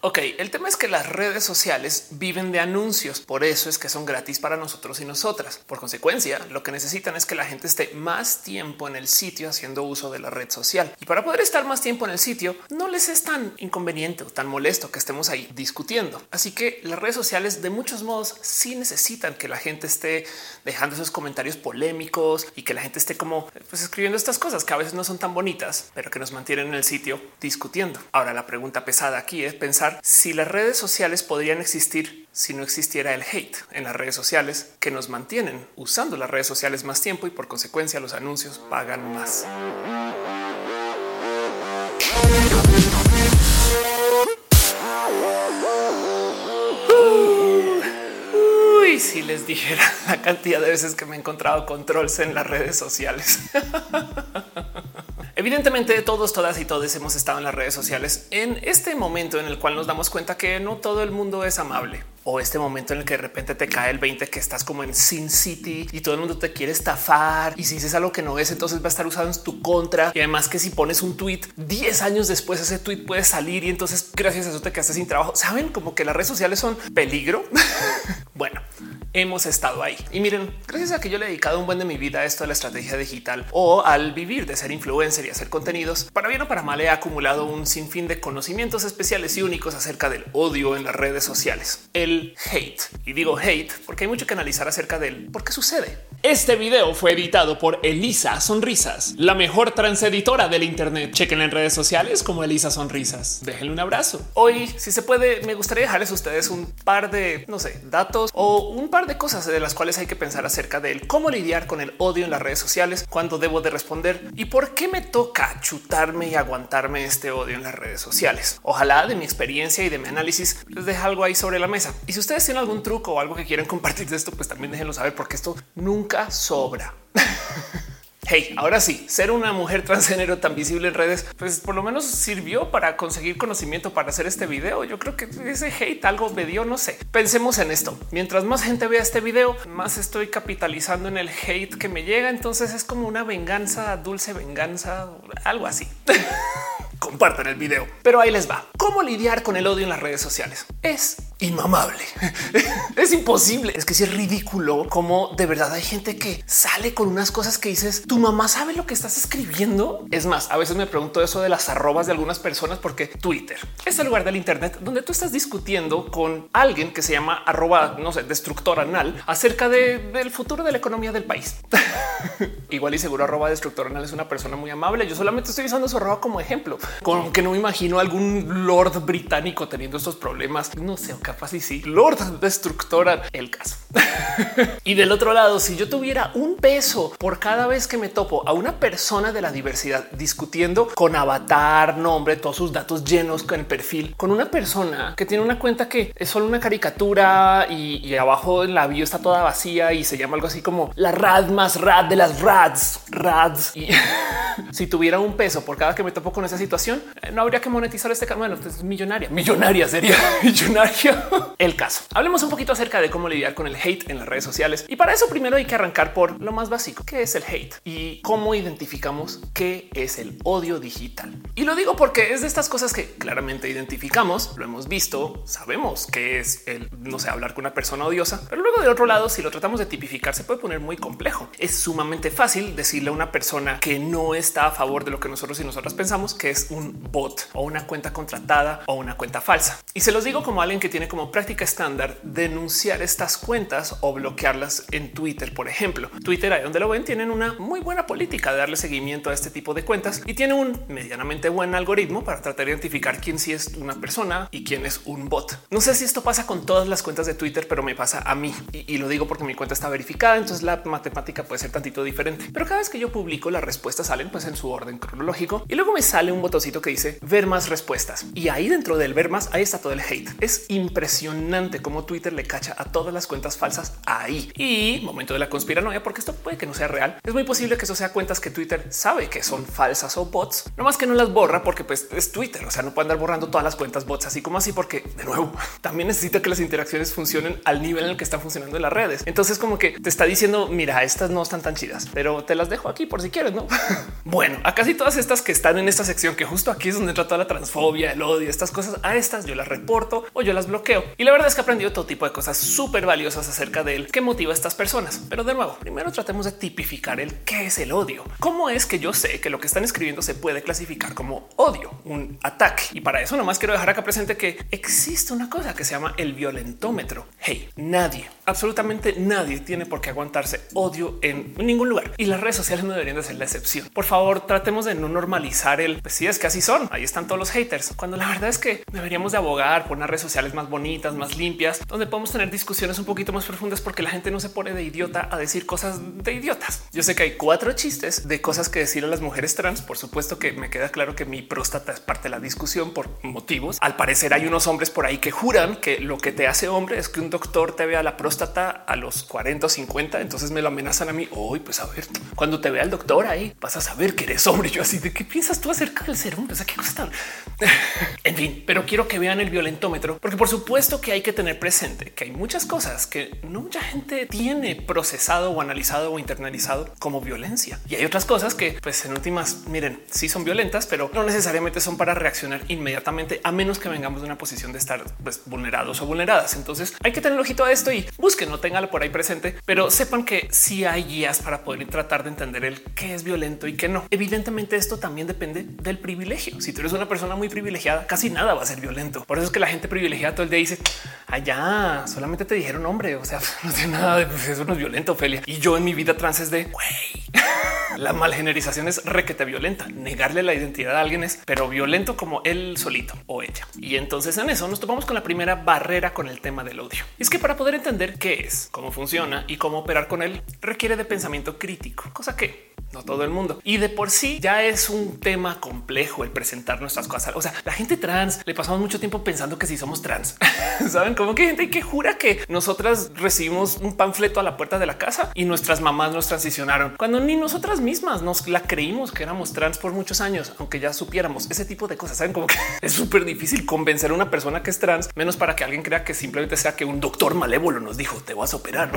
Ok, el tema es que las redes sociales viven de anuncios, por eso es que son gratis para nosotros y nosotras. Por consecuencia, lo que necesitan es que la gente esté más tiempo en el sitio haciendo uso de la red social. Y para poder estar más tiempo en el sitio, no les es tan inconveniente o tan molesto que estemos ahí discutiendo. Así que las redes sociales de muchos modos sí necesitan que la gente esté dejando esos comentarios polémicos y que la gente esté como pues, escribiendo estas cosas que a veces no son tan bonitas, pero que nos mantienen en el sitio discutiendo. Ahora la pregunta pesada aquí es pensar si las redes sociales podrían existir si no existiera el hate en las redes sociales que nos mantienen usando las redes sociales más tiempo y por consecuencia los anuncios pagan más. Uy, si les dijera la cantidad de veces que me he encontrado controles en las redes sociales. Evidentemente todos, todas y todos hemos estado en las redes sociales en este momento en el cual nos damos cuenta que no todo el mundo es amable o este momento en el que de repente te cae el 20 que estás como en Sin City y todo el mundo te quiere estafar y si dices algo que no es, entonces va a estar usado en tu contra y además que si pones un tweet 10 años después ese tweet puede salir y entonces gracias a eso te quedaste sin trabajo. Saben como que las redes sociales son peligro. bueno, hemos estado ahí. Y miren, gracias a que yo le he dedicado un buen de mi vida a esto de la estrategia digital o al vivir de ser influencer y hacer contenidos, para bien o para mal he acumulado un sinfín de conocimientos especiales y únicos acerca del odio en las redes sociales, el hate. Y digo hate porque hay mucho que analizar acerca de él, por qué sucede. Este video fue editado por Elisa Sonrisas, la mejor transeditora del Internet. Chequen en redes sociales como Elisa Sonrisas. Déjenle un abrazo. Hoy, si se puede, me gustaría dejarles a ustedes un par de, no sé, datos o un par de cosas de las cuales hay que pensar acerca de cómo lidiar con el odio en las redes sociales, cuándo debo de responder y por qué me toca chutarme y aguantarme este odio en las redes sociales. Ojalá de mi experiencia y de mi análisis les deje algo ahí sobre la mesa. Y si ustedes tienen algún truco o algo que quieran compartir de esto, pues también déjenlo saber porque esto nunca sobra. Hey, ahora sí, ser una mujer transgénero tan visible en redes, pues por lo menos sirvió para conseguir conocimiento para hacer este video. Yo creo que ese hate algo me dio, no sé. Pensemos en esto. Mientras más gente vea este video, más estoy capitalizando en el hate que me llega. Entonces es como una venganza, dulce venganza, algo así. compartan el video. Pero ahí les va. ¿Cómo lidiar con el odio en las redes sociales? Es inmamable. es imposible. Es que si es ridículo como de verdad hay gente que sale con unas cosas que dices, tu mamá sabe lo que estás escribiendo. Es más, a veces me pregunto eso de las arrobas de algunas personas porque Twitter es el lugar del Internet donde tú estás discutiendo con alguien que se llama arroba, no sé, destructor anal acerca del futuro de la economía del país. Igual y seguro arroba destructor anal es una persona muy amable. Yo solamente estoy usando su arroba como ejemplo con que no me imagino algún lord británico teniendo estos problemas. No sé, capaz y sí. Lord destructora el caso. y del otro lado, si yo tuviera un peso por cada vez que me topo a una persona de la diversidad discutiendo con avatar, nombre, todos sus datos llenos con el perfil, con una persona que tiene una cuenta que es solo una caricatura y, abajo en la bio está toda vacía y se llama algo así como la rad más rad de las rads, rads. Y si tuviera un peso por cada que me topo con esa situación, eh, no habría que monetizar este canal. Bueno, es millonaria, millonaria sería millonaria. El caso. Hablemos un poquito acerca de cómo lidiar con el hate en las redes sociales. Y para eso primero hay que arrancar por lo más básico, que es el hate y cómo identificamos qué es el odio digital. Y lo digo porque es de estas cosas que claramente identificamos, lo hemos visto, sabemos que es el no sé hablar con una persona odiosa, pero luego de otro lado, si lo tratamos de tipificar, se puede poner muy complejo. Es sumamente fácil decirle a una persona que no está a favor de lo que nosotros y nosotras pensamos que es un bot o una cuenta contratada o una cuenta falsa. Y se los digo como alguien que tiene como práctica estándar denunciar estas cuentas o bloquearlas en Twitter, por ejemplo. Twitter, ahí donde lo ven, tienen una muy buena política de darle seguimiento a este tipo de cuentas y tiene un medianamente buen algoritmo para tratar de identificar quién sí es una persona y quién es un bot. No sé si esto pasa con todas las cuentas de Twitter, pero me pasa a mí y, lo digo porque mi cuenta está verificada. Entonces la matemática puede ser tantito diferente, pero cada vez que yo publico las respuestas salen pues en su orden cronológico y luego me sale un botoncito que dice ver más respuestas y ahí dentro del ver más, ahí está todo el hate. Es impresionante cómo Twitter le cacha a todas las cuentas falsas ahí y momento de la conspiranoia, porque esto puede que no sea real. Es muy posible que eso sea cuentas que Twitter sabe que son falsas o bots, no más que no las borra porque pues es Twitter. O sea, no puede andar borrando todas las cuentas bots así como así, porque de nuevo también necesita que las interacciones funcionen al nivel en el que están funcionando en las redes. Entonces, como que te está diciendo, mira, estas no están tan chidas, pero te las dejo aquí por si quieres, no? Bueno, a casi todas estas que están en esta sección, que justo aquí es donde entra toda la transfobia, el odio, estas cosas, a estas yo las reporto o yo las bloqueo. Y la verdad es que he aprendido todo tipo de cosas súper valiosas acerca de él que motiva a estas personas. Pero de nuevo, primero tratemos de tipificar el qué es el odio. ¿Cómo es que yo sé que lo que están escribiendo se puede clasificar como odio, un ataque? Y para eso nomás quiero dejar acá presente que existe una cosa que se llama el violentómetro. Hey, nadie, absolutamente nadie tiene por qué aguantarse odio en ningún lugar y las redes sociales no deberían de ser la excepción. Por favor, tratemos de no normalizar el pues sí es que así son. Ahí están todos los haters, cuando la verdad es que deberíamos de abogar por unas redes sociales más bonitas, más limpias, donde podemos tener discusiones un poquito más profundas porque la gente no se pone de idiota a decir cosas de idiotas. Yo sé que hay cuatro chistes de cosas que decir a las mujeres trans. Por supuesto que me queda claro que mi próstata es parte de la discusión por motivos. Al parecer hay unos hombres por ahí que juran que lo que te hace hombre es que un doctor te vea la próstata a los 40 o 50. Entonces me lo amenazan a mí. Hoy, pues a ver, cuando te vea el doctor ahí vas a saber que eres hombre. Yo así de qué piensas tú acerca del ser sea, qué cosa tan en fin, pero quiero que vean el violentómetro, porque por supuesto que hay que tener presente que hay muchas cosas que no mucha gente tiene procesado o analizado o internalizado como violencia. Y hay otras cosas que, pues en últimas, miren, sí son violentas, pero no necesariamente son para reaccionar inmediatamente, a menos que vengamos de una posición de estar pues, vulnerados o vulneradas. Entonces hay que tener ojito a esto y busquen, no tenganlo por ahí presente, pero sepan que sí hay guías para poder tratar de entender el qué es violento y qué no. Evidentemente esto también depende del privilegio. Si tú eres una persona muy privilegiada, casi nada va a ser violento. Por eso es que la gente privilegiada todo el día dice allá solamente te dijeron hombre. O sea, no tiene nada de pues, eso, no es violento, Ophelia. Y yo en mi vida trans es de güey. La malgenerización es requete violenta. Negarle la identidad a alguien es, pero violento como él solito o ella. Y entonces en eso nos topamos con la primera barrera con el tema del odio. Y es que para poder entender qué es, cómo funciona y cómo operar con él, requiere de pensamiento crítico, cosa que no todo el mundo. Y de por sí ya es un tema complejo el presentar nuestras cosas. O sea, la gente trans le pasamos mucho tiempo pensando que si somos trans, saben como que hay gente que jura que nosotras recibimos un panfleto a la puerta de la casa y nuestras mamás nos transicionaron cuando ni nosotras mismas nos la creímos que éramos trans por muchos años, aunque ya supiéramos ese tipo de cosas. Saben como que es súper difícil convencer a una persona que es trans, menos para que alguien crea que simplemente sea que un doctor malévolo nos dijo te vas a operar.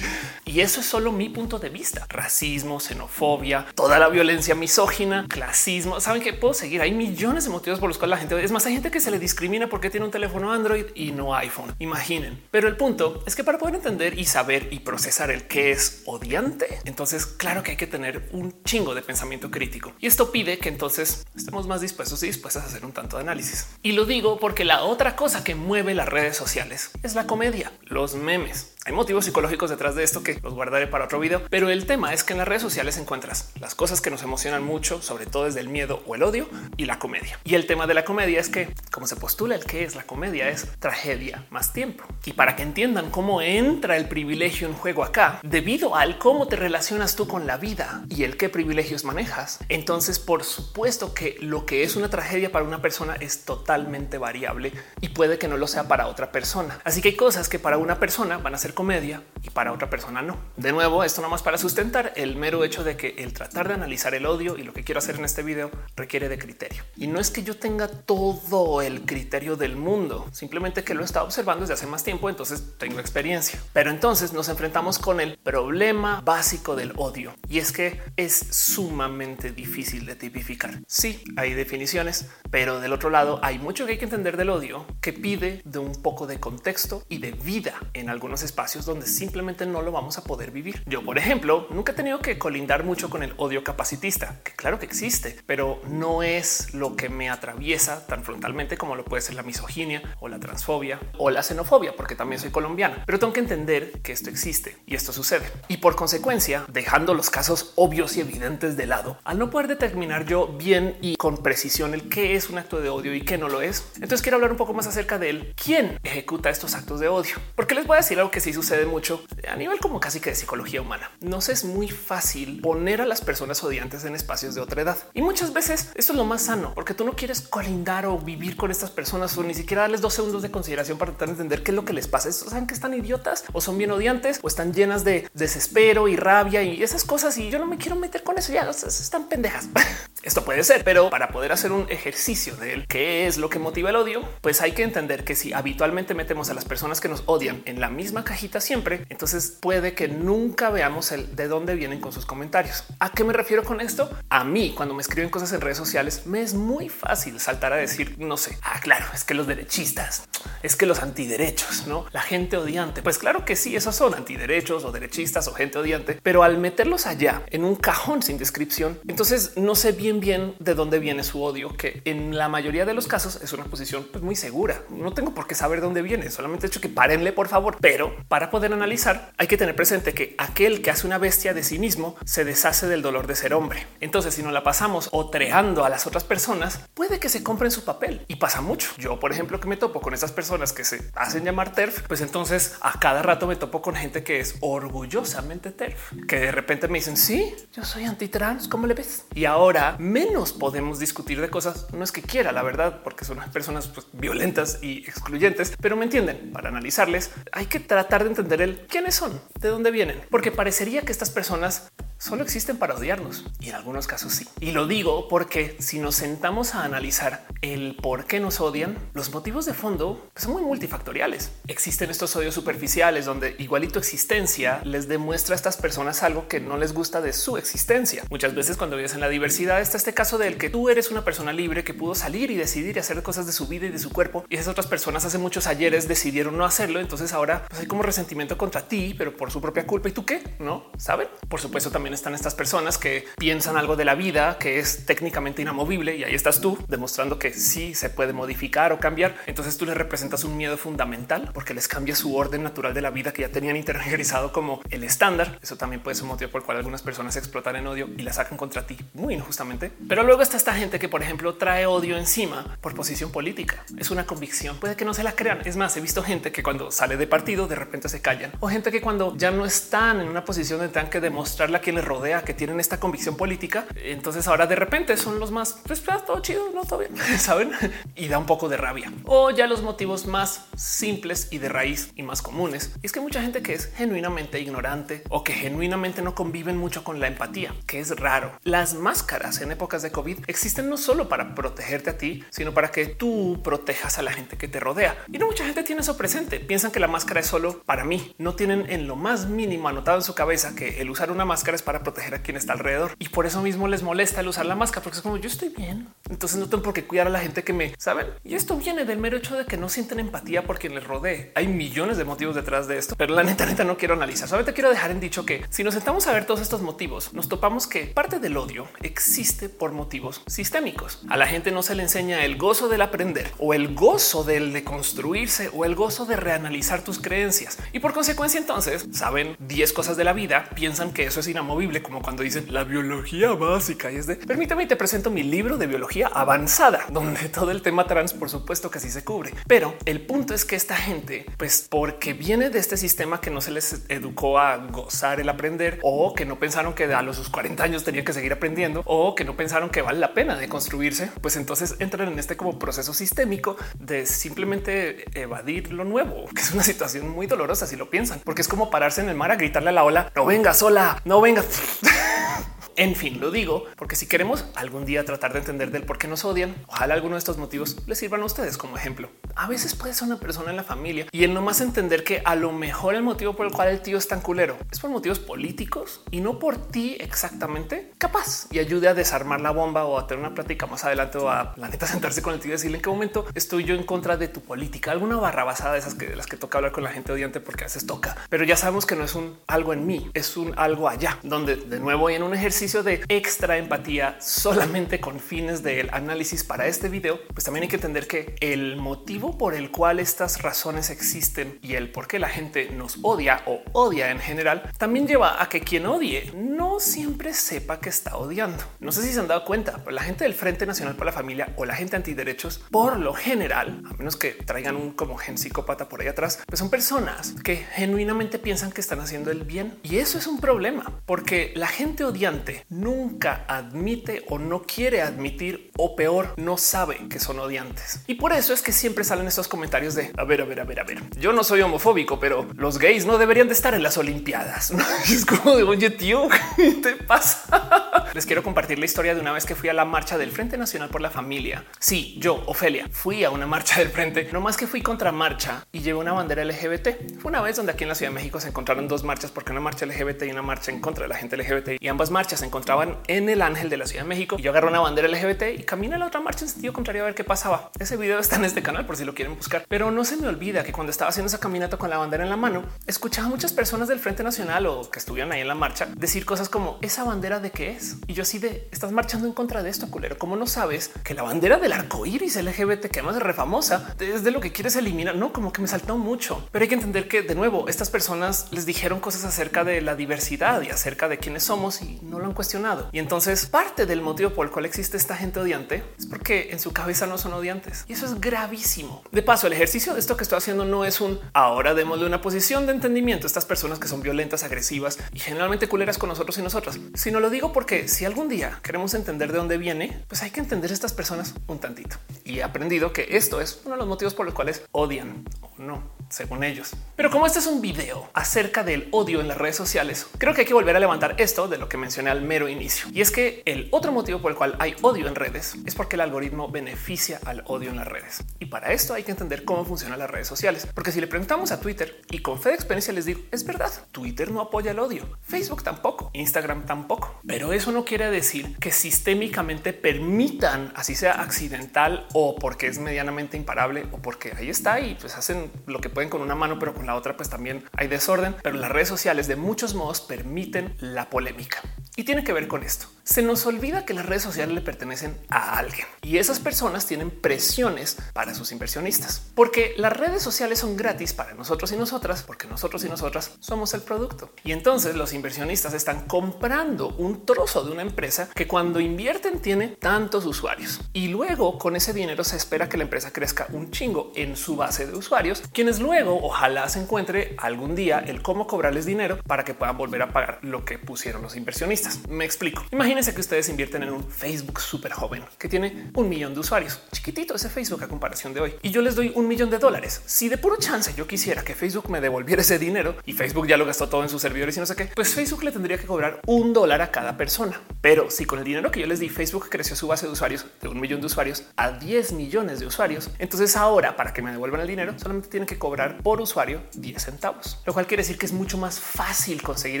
y eso es solo mi punto de vista. Racismo, xenofobia, toda la violencia misógina, clasismo. Saben que puedo seguir. Hay millones de motivos por los cuales la gente es más. Hay gente que se le discrimina porque tiene un teléfono Android y no iPhone. Imaginen. Pero el punto es que para poder entender y saber y procesar el que es odiante, entonces claro que hay que tener un chingo de pensamiento crítico y esto pide que entonces estemos más dispuestos y dispuestas a hacer un tanto de análisis. Y lo digo porque la otra cosa que mueve las redes sociales es la comedia, los memes. Hay motivos psicológicos detrás de esto que los guardaré para otro video, pero el tema es que en las redes sociales encuentras las cosas que nos emocionan mucho, sobre todo desde el miedo o el odio y la comedia. Y el tema de la comedia es que, como se postula el que es la comedia, es tragedia más tiempo. Y para que entiendan cómo entra el privilegio en juego acá, debido al cómo te relacionas tú con la vida y el qué privilegios manejas, entonces por supuesto que lo que es una tragedia para una persona es totalmente variable y puede que no lo sea para otra persona. Así que hay cosas que para una persona van a ser comedia y para otra persona no. De nuevo, esto no más para sustentar el mero hecho de que el tratar de analizar el odio y lo que quiero hacer en este video requiere de criterio. Y no es que yo tenga todo el criterio del mundo, simplemente que lo he estado observando desde hace más tiempo, entonces tengo experiencia. Pero entonces nos enfrentamos con el problema básico del odio y es que es sumamente difícil de tipificar. Sí, hay definiciones, pero del otro lado hay mucho que hay que entender del odio que pide de un poco de contexto y de vida en algunos espacios donde simplemente no lo vamos a poder vivir. Yo, por ejemplo, nunca he tenido que colindar mucho con el odio capacitista, que claro que existe, pero no es lo que me atraviesa tan frontalmente como lo puede ser la misoginia o la transfobia o la xenofobia, porque también soy colombiana. Pero tengo que entender que esto existe y esto sucede. Y por consecuencia, dejando los casos obvios y evidentes de lado, al no poder determinar yo bien y con precisión el qué es un acto de odio y qué no lo es, entonces quiero hablar un poco más acerca de. ¿Quién ejecuta estos actos de odio? Porque les voy a decir algo que sí sucede mucho a nivel como casi que de psicología humana. Nos es muy fácil poner a las personas odiantes en espacios de otra edad. Y muchas veces esto es lo más sano, porque tú no quieres colindar o vivir con estas personas o ni siquiera darles dos segundos de consideración para tratar de entender qué es lo que les pasa. Saben que están idiotas o son bien odiantes o están llenas de desespero y rabia y esas cosas. Y yo no me quiero meter con eso. Ya están pendejas. Esto puede ser, pero para poder hacer un ejercicio de él, qué es lo que motiva el odio, pues hay que entender que si habitualmente metemos a las personas que nos odian en la misma siempre, entonces puede que nunca veamos el de dónde vienen con sus comentarios. ¿A qué me refiero con esto? A mí, cuando me escriben cosas en redes sociales, me es muy fácil saltar a decir, no sé, ah, claro, es que los derechistas, es que los antiderechos, no la gente odiante. Pues claro que sí, esos son antiderechos o derechistas o gente odiante, pero al meterlos allá en un cajón sin descripción, entonces no sé bien bien de dónde viene su odio, que en la mayoría de los casos es una posición pues, muy segura. No tengo por qué saber dónde viene, solamente he hecho que párenle por favor. Pero para poder analizar hay que tener presente que aquel que hace una bestia de sí mismo se deshace del dolor de ser hombre. Entonces si no la pasamos otreando a las otras personas, puede que se compren su papel y pasa mucho. Yo, por ejemplo, que me topo con esas personas que se hacen llamar TERF, pues entonces a cada rato me topo con gente que es orgullosamente TERF, que de repente me dicen, sí, yo soy antitrans, ¿cómo le ves? Y ahora menos podemos discutir de cosas, no es que quiera, la verdad, porque son personas pues, violentas y excluyentes, pero me entienden, para analizarles hay que tratar de entender el quiénes son, de dónde vienen, porque parecería que estas personas solo existen para odiarnos y en algunos casos sí. Y lo digo porque si nos sentamos a analizar el por qué nos odian, los motivos de fondo son muy multifactoriales. Existen estos odios superficiales donde igualito existencia les demuestra a estas personas algo que no les gusta de su existencia. Muchas veces cuando vives en la diversidad está este caso del que tú eres una persona libre que pudo salir y decidir y hacer cosas de su vida y de su cuerpo y esas otras personas hace muchos ayeres decidieron no hacerlo. Entonces ahora pues, hay como resentimiento contra ti, pero por su propia culpa. ¿Y tú qué? No saben. Por supuesto también están estas personas que piensan algo de la vida que es técnicamente inamovible y ahí estás tú demostrando que sí se puede modificar o cambiar. Entonces tú les representas un miedo fundamental porque les cambia su orden natural de la vida que ya tenían interiorizado como el estándar. Eso también puede ser un motivo por el cual algunas personas explotan en odio y la sacan contra ti muy injustamente. Pero luego está esta gente que, por ejemplo, trae odio encima por posición política. Es una convicción. Puede que no se la crean. Es más, he visto gente que cuando sale de partido de repente se callan o gente que cuando ya no están en una posición de tengan que demostrarle a quien les rodea que tienen esta convicción política, entonces ahora de repente son los más pues, pues todo chido, no todo bien, saben? Y da un poco de rabia. O ya los motivos más simples y de raíz y más comunes. Y es que mucha gente que es genuinamente ignorante o que genuinamente no conviven mucho con la empatía, que es raro. Las máscaras en épocas de COVID existen no solo para protegerte a ti, sino para que tú protejas a la gente que te rodea. Y no mucha gente tiene eso presente. Piensan que la máscara es solo para mí. No tienen en lo más mínimo anotado en su cabeza que el usar una máscara es para proteger a quien está alrededor. Y por eso mismo les molesta el usar la máscara, porque es como yo estoy bien. Entonces no tengo por qué cuidar a la gente que me saben. Y esto viene del mero hecho de que no sienten empatía por quien les rodee. Hay millones de motivos detrás de esto, pero la neta, neta no quiero analizar. Solamente quiero dejar en dicho que si nos sentamos a ver todos estos motivos, nos topamos que parte del odio existe por motivos sistémicos. A la gente no se le enseña el gozo del aprender o el gozo del de construirse o el gozo de reanalizar tus creencias. Y por consecuencia, entonces saben 10 cosas de la vida, piensan que eso es inamovible, como cuando dicen la biología básica y es de permítame te presento mi libro de biología avanzada, donde todo el tema trans, por supuesto que sí se cubre. Pero el punto es que esta gente, pues porque viene de este sistema que no se les educó a gozar el aprender o que no pensaron que a los sus 40 años tenían que seguir aprendiendo o que no pensaron que vale la pena de construirse, pues entonces entran en este como proceso sistémico de simplemente evadir lo nuevo, que es una situación muy dolorosa si lo piensan, porque es como pararse en el mar a gritarle a la ola, no venga sola, no venga. En fin, lo digo porque si queremos algún día tratar de entender del por qué nos odian, ojalá alguno de estos motivos les sirvan a ustedes como ejemplo. A veces puede ser una persona en la familia y el no más entender que a lo mejor el motivo por el cual el tío es tan culero es por motivos políticos y no por ti exactamente capaz y ayude a desarmar la bomba o a tener una plática más adelante o a la neta sentarse con el tío y decirle en qué momento estoy yo en contra de tu política, alguna barra basada de esas que de las que toca hablar con la gente odiante porque a veces toca, pero ya sabemos que no es un algo en mí, es un algo allá donde de nuevo en un ejercicio de extra empatía solamente con fines del análisis para este video, pues también hay que entender que el motivo por el cual estas razones existen y el por qué la gente nos odia o odia en general también lleva a que quien odie no siempre sepa que está odiando. No sé si se han dado cuenta, pero la gente del Frente Nacional para la Familia o la gente antiderechos, por lo general, a menos que traigan un como gen psicópata por ahí atrás, pues son personas que genuinamente piensan que están haciendo el bien y eso es un problema porque la gente odiante nunca admite o no quiere admitir o peor, no sabe que son odiantes. Y por eso es que siempre salen estos comentarios de a ver, a ver, a ver, a ver. Yo no soy homofóbico, pero los gays no deberían de estar en las Olimpiadas. es como de oye, tío, ¿qué te pasa? les quiero compartir la historia de una vez que fui a la marcha del Frente Nacional por la Familia. Sí, yo, Ofelia, fui a una marcha del frente, no más que fui contra marcha y llevé una bandera LGBT. Fue una vez donde aquí en la Ciudad de México se encontraron dos marchas, porque una marcha LGBT y una marcha en contra de la gente LGBT y ambas marchas encontraban en el Ángel de la Ciudad de México. Y yo agarré una bandera LGBT y caminé a la otra marcha en sentido contrario a ver qué pasaba. Ese video está en este canal por si lo quieren buscar, pero no se me olvida que cuando estaba haciendo esa caminata con la bandera en la mano, escuchaba a muchas personas del Frente Nacional o que estuvieran ahí en la marcha decir cosas como esa bandera de qué es. Y yo así de estás marchando en contra de esto, culero. ¿Cómo no sabes que la bandera del arco iris LGBT, que además es re famosa, es de lo que quieres eliminar? No, como que me saltó mucho, pero hay que entender que de nuevo estas personas les dijeron cosas acerca de la diversidad y acerca de quiénes somos y no lo han cuestionado. Y entonces parte del motivo por el cual existe esta gente odiante es porque en su cabeza no son odiantes y eso es gravísimo. De paso, el ejercicio de esto que estoy haciendo no es un ahora démosle una posición de entendimiento a estas personas que son violentas, agresivas y generalmente culeras con nosotros y nosotras, sino lo digo porque si algún día queremos entender de dónde viene, pues hay que entender a estas personas un tantito. Y he aprendido que esto es uno de los motivos por los cuales odian o no, según ellos. Pero como este es un video acerca del odio en las redes sociales, creo que hay que volver a levantar esto de lo que mencioné mero inicio. Y es que el otro motivo por el cual hay odio en redes es porque el algoritmo beneficia al odio en las redes. Y para esto hay que entender cómo funcionan las redes sociales. Porque si le preguntamos a Twitter y con fe de experiencia les digo, es verdad, Twitter no apoya el odio, Facebook tampoco, Instagram tampoco. Pero eso no quiere decir que sistémicamente permitan, así sea accidental o porque es medianamente imparable o porque ahí está y pues hacen lo que pueden con una mano, pero con la otra pues también hay desorden. Pero las redes sociales de muchos modos permiten la polémica. Tiene que ver con esto. Se nos olvida que las redes sociales le pertenecen a alguien y esas personas tienen presiones para sus inversionistas, porque las redes sociales son gratis para nosotros y nosotras, porque nosotros y nosotras somos el producto. Y entonces los inversionistas están comprando un trozo de una empresa que cuando invierten tiene tantos usuarios y luego con ese dinero se espera que la empresa crezca un chingo en su base de usuarios, quienes luego ojalá se encuentre algún día el cómo cobrarles dinero para que puedan volver a pagar lo que pusieron los inversionistas. Me explico. Imagínense que ustedes invierten en un Facebook súper joven que tiene un millón de usuarios. Chiquitito ese Facebook a comparación de hoy. Y yo les doy un millón de dólares. Si de puro chance yo quisiera que Facebook me devolviera ese dinero y Facebook ya lo gastó todo en sus servidores y no sé qué, pues Facebook le tendría que cobrar un dólar a cada persona. Pero si con el dinero que yo les di, Facebook creció su base de usuarios de un millón de usuarios a 10 millones de usuarios, entonces ahora para que me devuelvan el dinero solamente tienen que cobrar por usuario 10 centavos, lo cual quiere decir que es mucho más fácil conseguir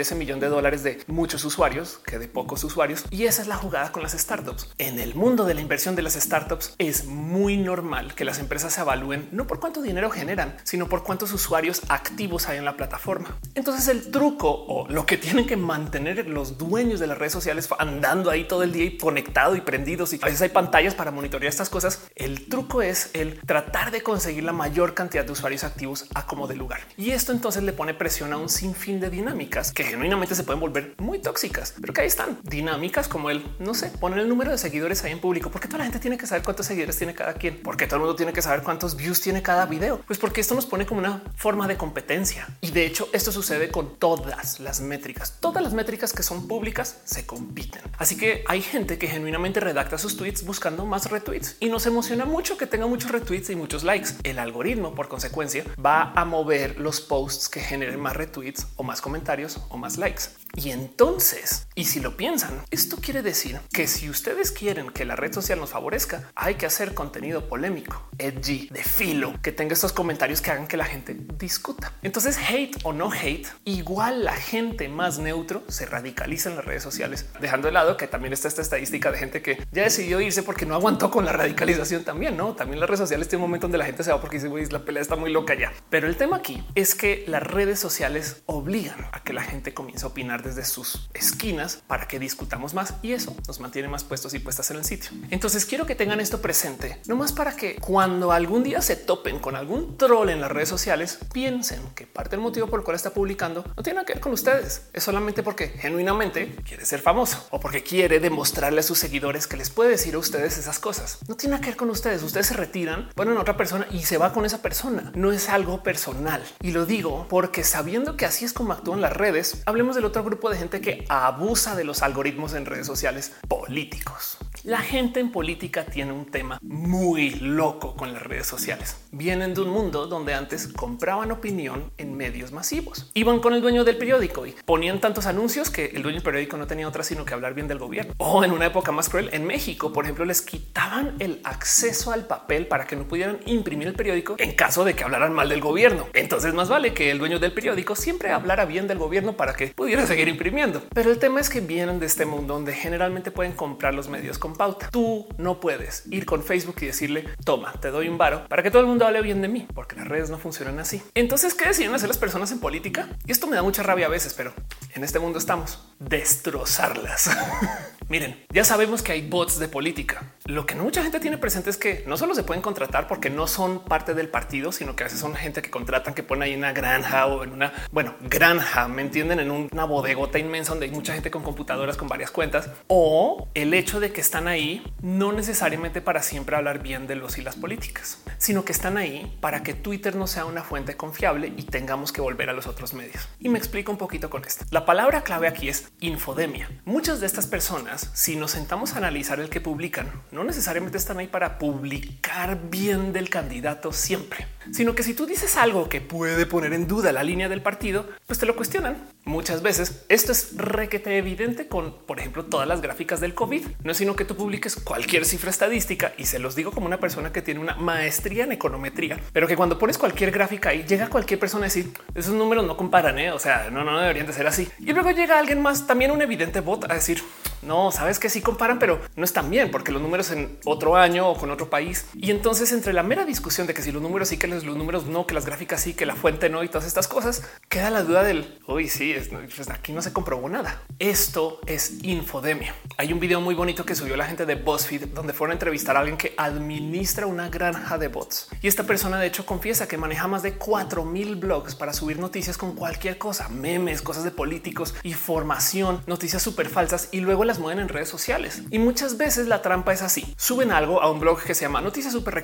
ese millón de dólares de muchos usuarios que de pocos usuarios. Y esa es la jugada con las startups. En el mundo de la inversión de las startups es muy normal que las empresas se evalúen no por cuánto dinero generan, sino por cuántos usuarios activos hay en la plataforma. Entonces el truco o lo que tienen que mantener los dueños de las redes sociales andando ahí todo el día y conectado y prendidos y a veces hay pantallas para monitorear estas cosas. El truco es el tratar de conseguir la mayor cantidad de usuarios activos a como de lugar. Y esto entonces le pone presión a un sinfín de dinámicas que genuinamente se pueden volver muy tóxicas, pero ahí están dinámicas como el no sé, poner el número de seguidores ahí en público, porque toda la gente tiene que saber cuántos seguidores tiene cada quien, porque todo el mundo tiene que saber cuántos views tiene cada video, pues porque esto nos pone como una forma de competencia. Y de hecho, esto sucede con todas las métricas, todas las métricas que son públicas se compiten. Así que hay gente que genuinamente redacta sus tweets buscando más retweets y nos emociona mucho que tenga muchos retweets y muchos likes. El algoritmo, por consecuencia, va a mover los posts que generen más retweets o más comentarios o más likes. Y entonces, y si lo piensan, esto quiere decir que si ustedes quieren que la red social nos favorezca, hay que hacer contenido polémico, edgy, de filo, que tenga estos comentarios que hagan que la gente discuta. Entonces, hate o no hate, igual la gente más neutro se radicaliza en las redes sociales, dejando de lado que también está esta estadística de gente que ya decidió irse porque no aguantó con la radicalización también, ¿no? También las redes sociales tienen un momento donde la gente se va porque dice, la pelea está muy loca ya. Pero el tema aquí es que las redes sociales obligan a que la gente comience a opinar desde sus esquinas para que discutamos más y eso nos mantiene más puestos y puestas en el sitio. Entonces quiero que tengan esto presente, no más para que cuando algún día se topen con algún troll en las redes sociales, piensen que parte del motivo por el cual está publicando no tiene que ver con ustedes. Es solamente porque genuinamente quiere ser famoso o porque quiere demostrarle a sus seguidores que les puede decir a ustedes esas cosas. No tiene que ver con ustedes. Ustedes se retiran, ponen a otra persona y se va con esa persona. No es algo personal. Y lo digo porque sabiendo que así es como actúan las redes, hablemos del otro grupo de gente que abusa de los algoritmos en redes sociales políticos. La gente en política tiene un tema muy loco con las redes sociales. Vienen de un mundo donde antes compraban opinión en medios masivos. Iban con el dueño del periódico y ponían tantos anuncios que el dueño del periódico no tenía otra sino que hablar bien del gobierno. O en una época más cruel, en México, por ejemplo, les quitaban el acceso al papel para que no pudieran imprimir el periódico en caso de que hablaran mal del gobierno. Entonces más vale que el dueño del periódico siempre hablara bien del gobierno para que pudiera imprimiendo. Pero el tema es que vienen de este mundo donde generalmente pueden comprar los medios con pauta. Tú no puedes ir con Facebook y decirle toma, te doy un varo para que todo el mundo hable bien de mí, porque las redes no funcionan así. Entonces, ¿qué deciden hacer las personas en política? Y esto me da mucha rabia a veces, pero en este mundo estamos destrozarlas. Miren, ya sabemos que hay bots de política. Lo que mucha gente tiene presente es que no solo se pueden contratar porque no son parte del partido, sino que a veces son gente que contratan que ponen ahí una granja o en una, bueno, granja, me entienden, en una bodegota inmensa donde hay mucha gente con computadoras con varias cuentas o el hecho de que están ahí no necesariamente para siempre hablar bien de los y las políticas, sino que están ahí para que Twitter no sea una fuente confiable y tengamos que volver a los otros medios. Y me explico un poquito con esto. La palabra clave aquí es infodemia. Muchas de estas personas, si nos sentamos a analizar el que publican, no necesariamente están ahí para publicar bien del candidato siempre, sino que si tú dices algo que puede poner en duda la línea del partido, pues te lo cuestionan. Muchas veces esto es requete evidente con, por ejemplo, todas las gráficas del COVID. No es sino que tú publiques cualquier cifra estadística y se los digo como una persona que tiene una maestría en econometría, pero que cuando pones cualquier gráfica y llega cualquier persona a decir esos números no comparan, ¿eh? o sea, no, no deberían de ser así. Y luego llega alguien más, también un evidente bot a decir no sabes que sí comparan, pero no están bien porque los números en otro año o con otro país. Y entonces entre la mera discusión de que si los números sí, que los, números no, que las gráficas sí, que la fuente no y todas estas cosas, queda la duda del hoy sí, pues aquí no se comprobó nada. Esto es infodemia. Hay un video muy bonito que subió la gente de BuzzFeed donde fueron a entrevistar a alguien que administra una granja de bots. Y esta persona de hecho confiesa que maneja más de 4000 blogs para subir noticias con cualquier cosa, memes, cosas de políticos, información, noticias súper falsas y luego las mueven en redes sociales. Y muchas veces la trampa es así. Suben algo a un blog que se llama noticias super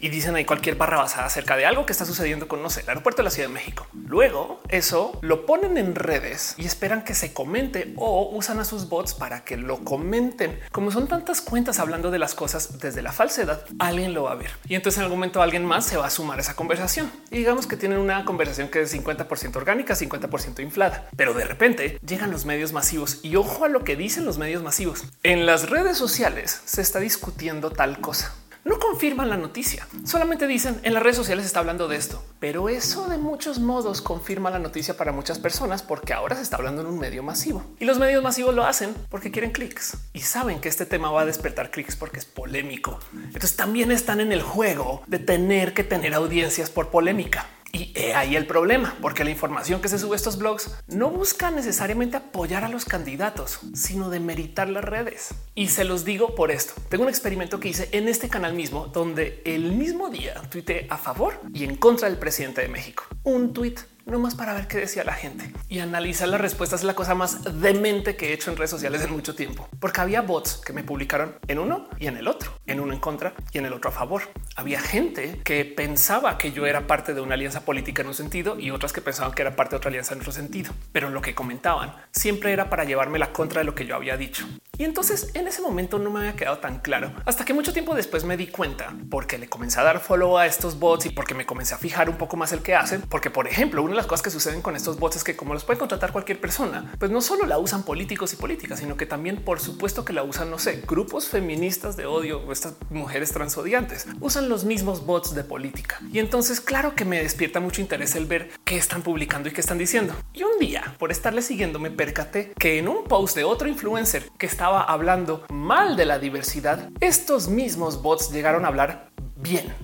y dicen ahí cualquier barra basada acerca de algo que está sucediendo con no sé, el aeropuerto de la Ciudad de México. Luego eso lo ponen en redes y esperan que se comente o usan a sus bots para que lo comenten. Como son tantas cuentas hablando de las cosas desde la falsedad, alguien lo va a ver. Y entonces en algún momento alguien más se va a sumar a esa conversación. Y digamos que tienen una conversación que es 50% orgánica, 50% inflada. Pero de repente llegan los medios masivos y ojo a lo que dicen los medios masivos. En las redes sociales se está discutiendo tal cosa no confirman la noticia, solamente dicen en las redes sociales está hablando de esto, pero eso de muchos modos confirma la noticia para muchas personas porque ahora se está hablando en un medio masivo y los medios masivos lo hacen porque quieren clics y saben que este tema va a despertar clics porque es polémico. Entonces también están en el juego de tener que tener audiencias por polémica. Y ahí el problema, porque la información que se sube a estos blogs no busca necesariamente apoyar a los candidatos, sino de meritar las redes. Y se los digo por esto. Tengo un experimento que hice en este canal mismo, donde el mismo día tuiteé a favor y en contra del presidente de México. Un tuit no más para ver qué decía la gente y analizar las respuestas es la cosa más demente que he hecho en redes sociales en mucho tiempo, porque había bots que me publicaron en uno y en el otro, en uno en contra y en el otro a favor. Había gente que pensaba que yo era parte de una alianza política en un sentido y otras que pensaban que era parte de otra alianza en otro sentido, pero lo que comentaban siempre era para llevarme la contra de lo que yo había dicho. Y entonces en ese momento no me había quedado tan claro hasta que mucho tiempo después me di cuenta porque le comencé a dar follow a estos bots y porque me comencé a fijar un poco más el que hacen. Porque, por ejemplo, una las cosas que suceden con estos bots es que como los puede contratar cualquier persona, pues no solo la usan políticos y políticas, sino que también, por supuesto, que la usan, no sé, grupos feministas de odio o estas mujeres transodiantes usan los mismos bots de política. Y entonces, claro que me despierta mucho interés el ver qué están publicando y qué están diciendo. Y un día, por estarle siguiendo, me percaté que en un post de otro influencer que estaba hablando mal de la diversidad, estos mismos bots llegaron a hablar bien.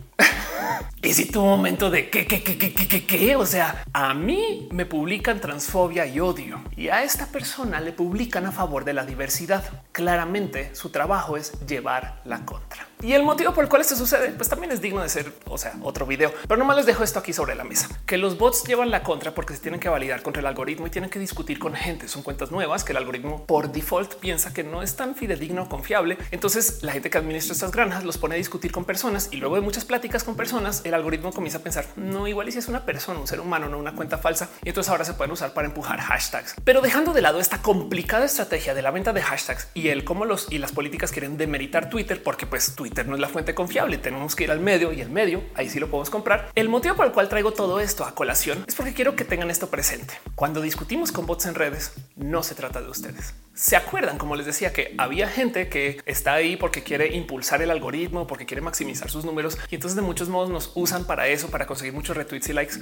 Y si tu momento de que, que, que, que, que, que, o sea, a mí me publican transfobia y odio y a esta persona le publican a favor de la diversidad. Claramente su trabajo es llevar la contra. Y el motivo por el cual esto sucede, pues también es digno de ser, o sea, otro video. Pero nomás les dejo esto aquí sobre la mesa, que los bots llevan la contra porque se tienen que validar contra el algoritmo y tienen que discutir con gente. Son cuentas nuevas que el algoritmo por default piensa que no es tan fidedigno o confiable. Entonces la gente que administra estas granjas los pone a discutir con personas y luego de muchas pláticas con personas, el algoritmo comienza a pensar no igual y si es una persona, un ser humano, no una cuenta falsa. Y entonces ahora se pueden usar para empujar hashtags. Pero dejando de lado esta complicada estrategia de la venta de hashtags y el cómo los y las políticas quieren demeritar Twitter, porque pues Twitter no es la fuente confiable. Tenemos que ir al medio y el medio ahí sí lo podemos comprar. El motivo por el cual traigo todo esto a colación es porque quiero que tengan esto presente. Cuando discutimos con bots en redes, no se trata de ustedes. Se acuerdan, como les decía, que había gente que está ahí porque quiere impulsar el algoritmo, porque quiere maximizar sus números y entonces de muchos modos nos usan para eso, para conseguir muchos retweets y likes.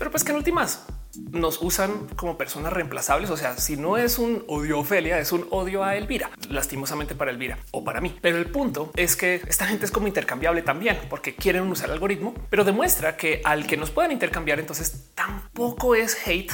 Pero pues que en últimas nos usan como personas reemplazables. O sea, si no es un odio a Ofelia, es un odio a Elvira, lastimosamente para Elvira o para mí. Pero el punto es que esta gente es como intercambiable también porque quieren usar algoritmo, pero demuestra que al que nos puedan intercambiar, entonces tampoco es hate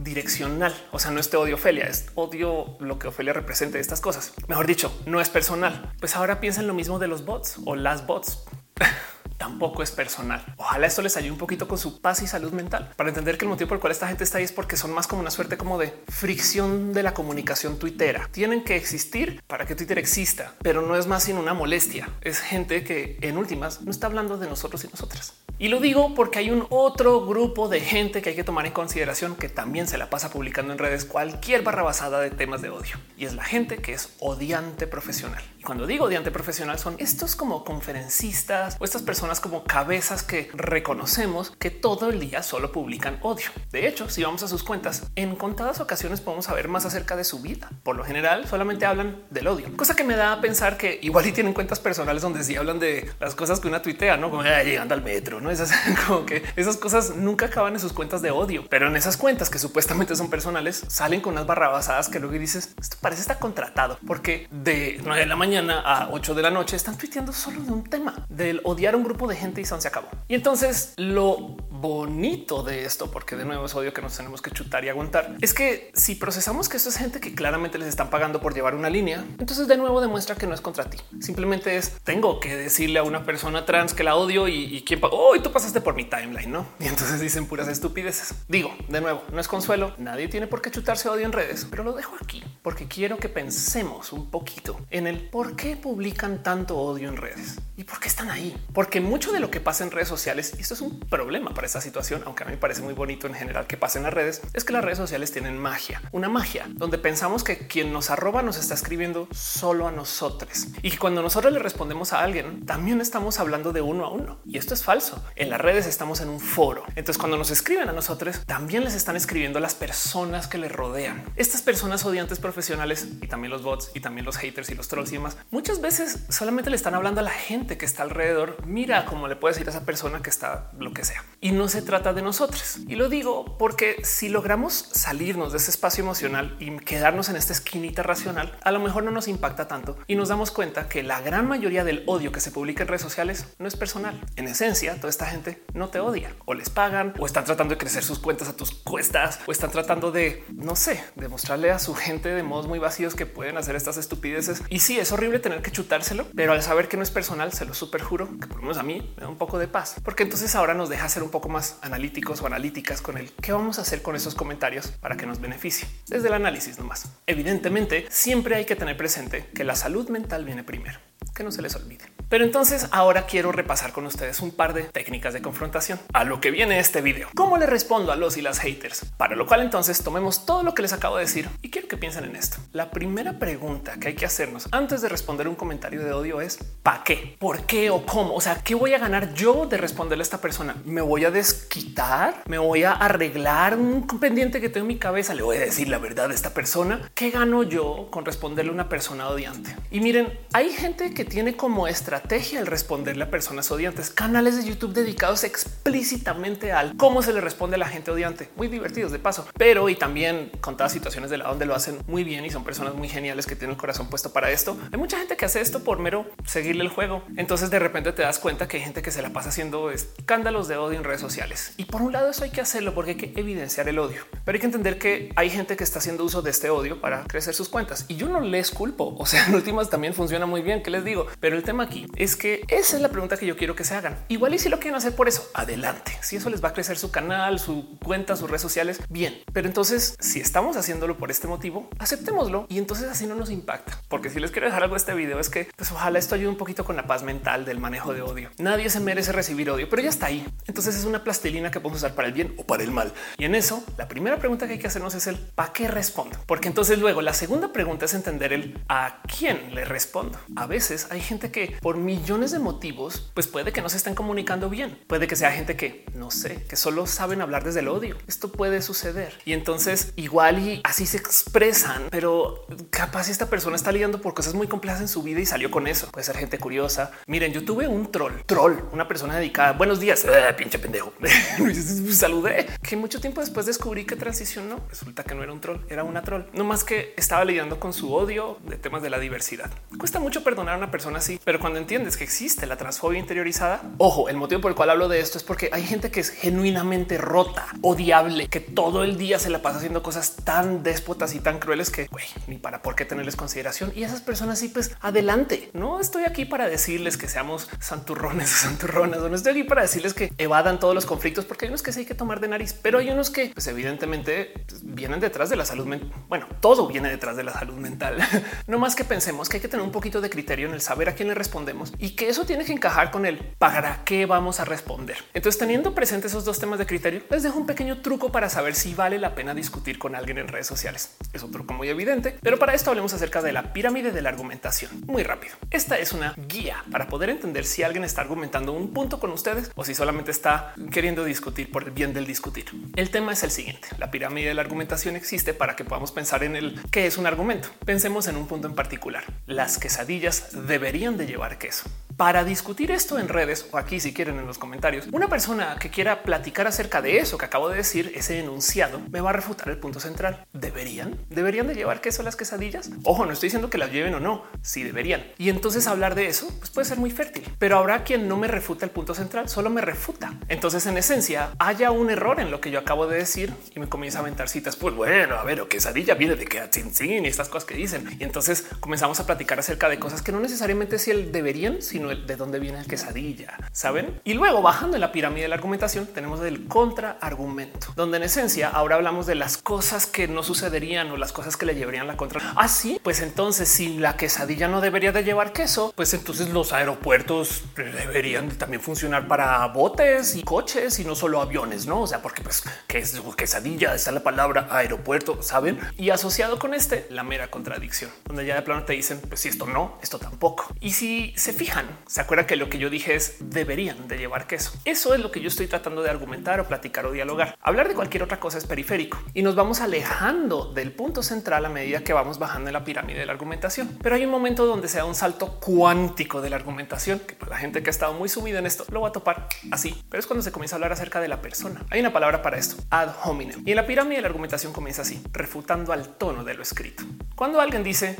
direccional. O sea, no es odio Ofelia, es odio lo que Ofelia represente estas cosas. Mejor dicho, no es personal. Pues ahora piensen lo mismo de los bots o las bots. tampoco es personal. Ojalá esto les ayude un poquito con su paz y salud mental para entender que el motivo por el cual esta gente está ahí es porque son más como una suerte como de fricción de la comunicación tuitera. Tienen que existir para que Twitter exista, pero no es más sino una molestia. Es gente que en últimas no está hablando de nosotros y nosotras. Y lo digo porque hay un otro grupo de gente que hay que tomar en consideración que también se la pasa publicando en redes cualquier barra basada de temas de odio. Y es la gente que es odiante profesional. Y cuando digo odiante profesional son estos como conferencistas o estas personas como cabezas que reconocemos que todo el día solo publican odio. De hecho, si vamos a sus cuentas, en contadas ocasiones podemos saber más acerca de su vida. Por lo general, solamente hablan del odio, cosa que me da a pensar que igual y tienen cuentas personales donde sí hablan de las cosas que una tuitea, no como llegando al metro, no esas como que esas cosas nunca acaban en sus cuentas de odio, pero en esas cuentas que supuestamente son personales salen con unas barrabasadas que luego dices esto parece estar contratado porque de 9 de la mañana a 8 de la noche están tuiteando solo de un tema del odiar a un grupo de gente y se acabó. Y entonces lo bonito de esto, porque de nuevo es odio que nos tenemos que chutar y aguantar, es que si procesamos que esto es gente que claramente les están pagando por llevar una línea, entonces de nuevo demuestra que no es contra ti. Simplemente es tengo que decirle a una persona trans que la odio y, y quién pagó. Tú pasaste por mi timeline, no? Y entonces dicen puras estupideces. Digo de nuevo, no es consuelo. Nadie tiene por qué chutarse odio en redes, pero lo dejo aquí porque quiero que pensemos un poquito en el por qué publican tanto odio en redes y por qué están ahí. Porque mucho de lo que pasa en redes sociales, y esto es un problema para esta situación, aunque a mí me parece muy bonito en general que pasen las redes, es que las redes sociales tienen magia, una magia donde pensamos que quien nos arroba nos está escribiendo solo a nosotros y que cuando nosotros le respondemos a alguien, también estamos hablando de uno a uno. Y esto es falso. En las redes estamos en un foro. Entonces, cuando nos escriben a nosotros, también les están escribiendo a las personas que les rodean. Estas personas odiantes profesionales y también los bots y también los haters y los trolls y demás, muchas veces solamente le están hablando a la gente que está alrededor. Mira cómo le puedes decir a esa persona que está lo que sea. Y no se trata de nosotros. Y lo digo porque si logramos salirnos de ese espacio emocional y quedarnos en esta esquinita racional, a lo mejor no nos impacta tanto y nos damos cuenta que la gran mayoría del odio que se publica en redes sociales no es personal. En esencia, esta gente no te odia o les pagan o están tratando de crecer sus cuentas a tus cuestas o están tratando de, no sé, demostrarle a su gente de modos muy vacíos que pueden hacer estas estupideces. Y sí, es horrible tener que chutárselo, pero al saber que no es personal, se lo super juro que por lo menos a mí me da un poco de paz, porque entonces ahora nos deja ser un poco más analíticos o analíticas con el qué vamos a hacer con esos comentarios para que nos beneficie desde el análisis nomás. Evidentemente, siempre hay que tener presente que la salud mental viene primero que no se les olvide. Pero entonces ahora quiero repasar con ustedes un par de técnicas de confrontación a lo que viene este video. ¿Cómo le respondo a los y las haters? Para lo cual entonces tomemos todo lo que les acabo de decir y quiero que piensen en esto. La primera pregunta que hay que hacernos antes de responder un comentario de odio es ¿para qué? ¿Por qué o cómo? O sea, ¿qué voy a ganar yo de responderle a esta persona? ¿Me voy a desquitar? ¿Me voy a arreglar un pendiente que tengo en mi cabeza? ¿Le voy a decir la verdad a esta persona? ¿Qué gano yo con responderle a una persona odiante? Y miren, hay gente que tiene como estrategia el responderle a personas odiantes, canales de YouTube dedicados explícitamente al cómo se le responde a la gente odiante, muy divertidos de paso, pero y también contadas situaciones de la donde lo hacen muy bien y son personas muy geniales que tienen el corazón puesto para esto. Hay mucha gente que hace esto por mero seguirle el juego. Entonces de repente te das cuenta que hay gente que se la pasa haciendo escándalos de odio en redes sociales. Y por un lado eso hay que hacerlo porque hay que evidenciar el odio, pero hay que entender que hay gente que está haciendo uso de este odio para crecer sus cuentas y yo no les culpo. O sea, en últimas también funciona muy bien. que les digo. Pero el tema aquí es que esa es la pregunta que yo quiero que se hagan. Igual y si lo quieren hacer por eso, adelante. Si eso les va a crecer su canal, su cuenta, sus redes sociales, bien. Pero entonces, si estamos haciéndolo por este motivo, aceptémoslo y entonces así no nos impacta. Porque si les quiero dejar algo de este video es que pues ojalá esto ayude un poquito con la paz mental del manejo de odio. Nadie se merece recibir odio, pero ya está ahí. Entonces es una plastilina que podemos usar para el bien o para el mal. Y en eso, la primera pregunta que hay que hacernos es el ¿para qué respondo? Porque entonces luego la segunda pregunta es entender el a quién le respondo. A veces hay gente que por millones de motivos, pues puede que no se estén comunicando bien. Puede que sea gente que no sé, que solo saben hablar desde el odio. Esto puede suceder. Y entonces igual y así se expresan, pero capaz esta persona está lidiando por cosas muy complejas en su vida y salió con eso. Puede ser gente curiosa. Miren, yo tuve un troll, troll, una persona dedicada. Buenos días, eh, pinche pendejo. Saludé que mucho tiempo después descubrí que transicionó. Resulta que no era un troll, era una troll. No más que estaba lidiando con su odio de temas de la diversidad. Cuesta mucho perdonar a una persona así, pero cuando entiendes que existe la transfobia interiorizada, ojo, el motivo por el cual hablo de esto es porque hay gente que es genuinamente rota, odiable, que todo el día se la pasa haciendo cosas tan déspotas y tan crueles que ni para por qué tenerles consideración. Y esas personas sí, pues adelante. No estoy aquí para decirles que seamos santurrones o santurronas, no estoy aquí para decirles que evadan todos los conflictos, porque hay unos que sí hay que tomar de nariz, pero hay unos que pues evidentemente pues, vienen detrás de la salud mental. Bueno, todo viene detrás de la salud mental. no más que pensemos que hay que tener un poquito de criterio en el saber a quién le respondemos y que eso tiene que encajar con el para qué vamos a responder. Entonces, teniendo presente esos dos temas de criterio, les dejo un pequeño truco para saber si vale la pena discutir con alguien en redes sociales. Es un truco muy evidente, pero para esto hablemos acerca de la pirámide de la argumentación. Muy rápido. Esta es una guía para poder entender si alguien está argumentando un punto con ustedes o si solamente está queriendo discutir por el bien del discutir. El tema es el siguiente. La pirámide de la argumentación existe para que podamos pensar en el qué es un argumento. Pensemos en un punto en particular. Las quesadillas deberían de llevar queso para discutir esto en redes o aquí si quieren en los comentarios, una persona que quiera platicar acerca de eso que acabo de decir, ese enunciado, me va a refutar el punto central. ¿Deberían? ¿Deberían de llevar queso las quesadillas? Ojo, no estoy diciendo que las lleven o no, si deberían. Y entonces hablar de eso pues puede ser muy fértil, pero habrá quien no me refuta el punto central, solo me refuta. Entonces en esencia haya un error en lo que yo acabo de decir y me comienza a aventar citas. Pues bueno, a ver, o quesadilla viene de que sin y estas cosas que dicen. Y entonces comenzamos a platicar acerca de cosas que no necesariamente si el deberían, sino el de dónde viene el quesadilla, saben? Y luego bajando en la pirámide de la argumentación, tenemos el contraargumento, donde en esencia ahora hablamos de las cosas que no sucederían o las cosas que le llevarían la contra. Así, ah, pues entonces, si la quesadilla no debería de llevar queso, pues entonces los aeropuertos deberían también funcionar para botes y coches y no solo aviones, no? O sea, porque pues que es quesadilla, está la palabra aeropuerto, saben? Y asociado con este, la mera contradicción, donde ya de plano te dicen, pues si esto no, esto tampoco. Y si se fijan, se acuerdan que lo que yo dije es deberían de llevar queso. Eso es lo que yo estoy tratando de argumentar o platicar o dialogar. Hablar de cualquier otra cosa es periférico y nos vamos alejando del punto central a medida que vamos bajando en la pirámide de la argumentación. Pero hay un momento donde se da un salto cuántico de la argumentación que para la gente que ha estado muy sumida en esto lo va a topar así. Pero es cuando se comienza a hablar acerca de la persona. Hay una palabra para esto, ad hominem. Y en la pirámide de la argumentación comienza así, refutando al tono de lo escrito. Cuando alguien dice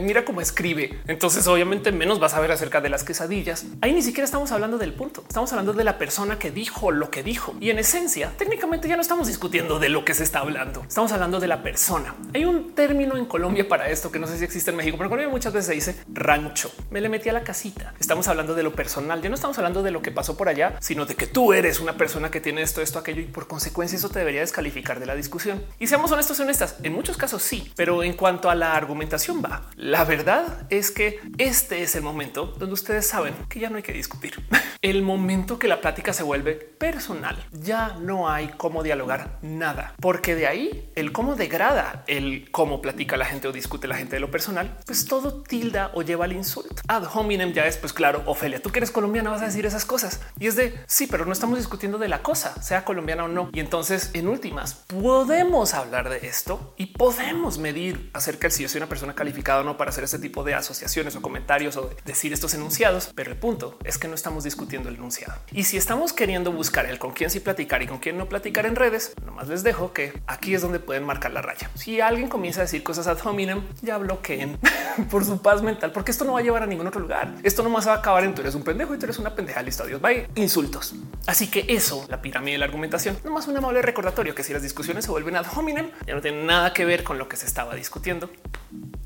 mira cómo escribe. Entonces, obviamente, menos vas a ver acerca de las quesadillas. Ahí ni siquiera estamos hablando del punto. Estamos hablando de la persona que dijo lo que dijo. Y en esencia, técnicamente ya no estamos discutiendo de lo que se está hablando. Estamos hablando de la persona. Hay un término en Colombia para esto que no sé si existe en México, pero en Colombia muchas veces se dice rancho. Me le metí a la casita. Estamos hablando de lo personal. Ya no estamos hablando de lo que pasó por allá, sino de que tú eres una persona que tiene esto, esto, aquello y por consecuencia eso te debería descalificar de la discusión. Y seamos honestos y honestas. En muchos casos sí, pero en cuanto a la argumentación va. La verdad es que este es el momento donde ustedes saben que ya no hay que discutir. El momento que la plática se vuelve personal, ya no hay cómo dialogar nada, porque de ahí el cómo degrada el cómo platica la gente o discute la gente de lo personal, pues todo tilda o lleva al insulto. Ad hominem ya es pues claro, Ofelia, tú que eres colombiana vas a decir esas cosas y es de sí, pero no estamos discutiendo de la cosa, sea colombiana o no. Y entonces en últimas podemos hablar de esto y podemos medir acerca de si yo soy una persona calificada o no para hacer este tipo de asociaciones o comentarios o decir estos enunciados. Pero el punto es que no estamos discutiendo el enunciado. Y si estamos queriendo buscar el con quién sí platicar y con quién no platicar en redes, nomás les dejo que aquí es donde pueden marcar la raya. Si alguien comienza a decir cosas ad hominem, ya bloqueen por su paz mental, porque esto no va a llevar a ningún otro lugar. Esto nomás va a acabar en tú eres un pendejo y tú eres una pendeja. Listo, adiós, bye. Insultos. Así que eso, la pirámide de la argumentación, nomás un amable recordatorio que si las discusiones se vuelven ad hominem, ya no tienen nada que ver con lo que se estaba discutiendo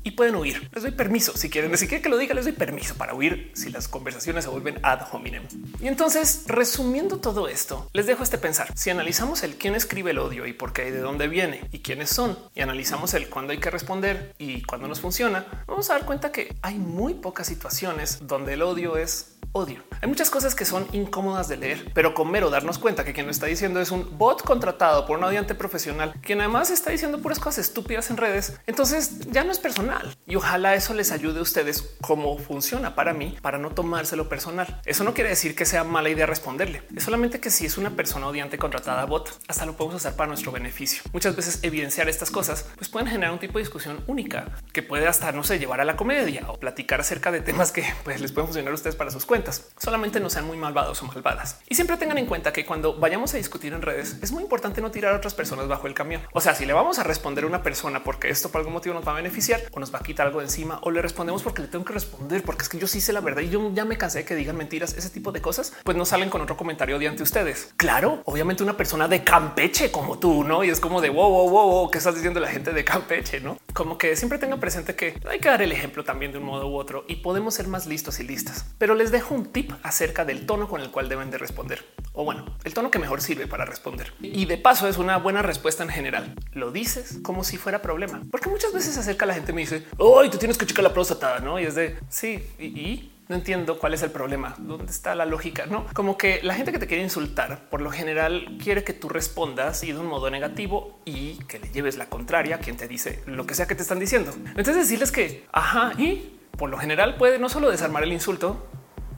y pueden huir. Les doy permiso si quieren, si quieren que lo diga, les doy permiso para huir si las conversaciones se vuelven ad hominem. Y entonces, resumiendo todo esto, les dejo este pensar. Si analizamos el quién escribe el odio y por qué y de dónde viene y quiénes son, y analizamos el cuándo hay que responder y cuándo nos funciona, vamos a dar cuenta que hay muy pocas situaciones donde el odio es odio. Hay muchas cosas que son incómodas de leer, pero con mero darnos cuenta que quien lo está diciendo es un bot contratado por un odiante profesional, quien además está diciendo puras cosas estúpidas en redes. Entonces ya no es personal y ojalá eso les ayude a ustedes cómo funciona para mí para no tomárselo personal. Eso no quiere decir que sea mala idea responderle. Es solamente que si es una persona odiante contratada a bot, hasta lo podemos usar para nuestro beneficio. Muchas veces evidenciar estas cosas pues pueden generar un tipo de discusión única que puede hasta no sé llevar a la comedia o platicar acerca de temas que pues les pueden funcionar a ustedes para sus cuentas Solamente no sean muy malvados o malvadas. Y siempre tengan en cuenta que cuando vayamos a discutir en redes es muy importante no tirar a otras personas bajo el camión. O sea, si le vamos a responder a una persona porque esto por algún motivo nos va a beneficiar o nos va a quitar algo de encima o le respondemos porque le tengo que responder porque es que yo sí sé la verdad y yo ya me cansé de que digan mentiras, ese tipo de cosas, pues no salen con otro comentario de ante ustedes. Claro, obviamente una persona de Campeche como tú, no? Y es como de wow, wow, wow, ¿qué estás diciendo la gente de Campeche? No como que siempre tengan presente que hay que dar el ejemplo también de un modo u otro y podemos ser más listos y listas. Pero les dejo un tip acerca del tono con el cual deben de responder. O bueno, el tono que mejor sirve para responder. Y de paso es una buena respuesta en general. Lo dices como si fuera problema. Porque muchas veces acerca la gente y me dice, hoy tú tienes que checar la próstata, ¿no? Y es de, sí, y, no entiendo cuál es el problema, dónde está la lógica, no como que la gente que te quiere insultar por lo general quiere que tú respondas y de un modo negativo y que le lleves la contraria a quien te dice lo que sea que te están diciendo. Entonces decirles que ajá y por lo general puede no solo desarmar el insulto,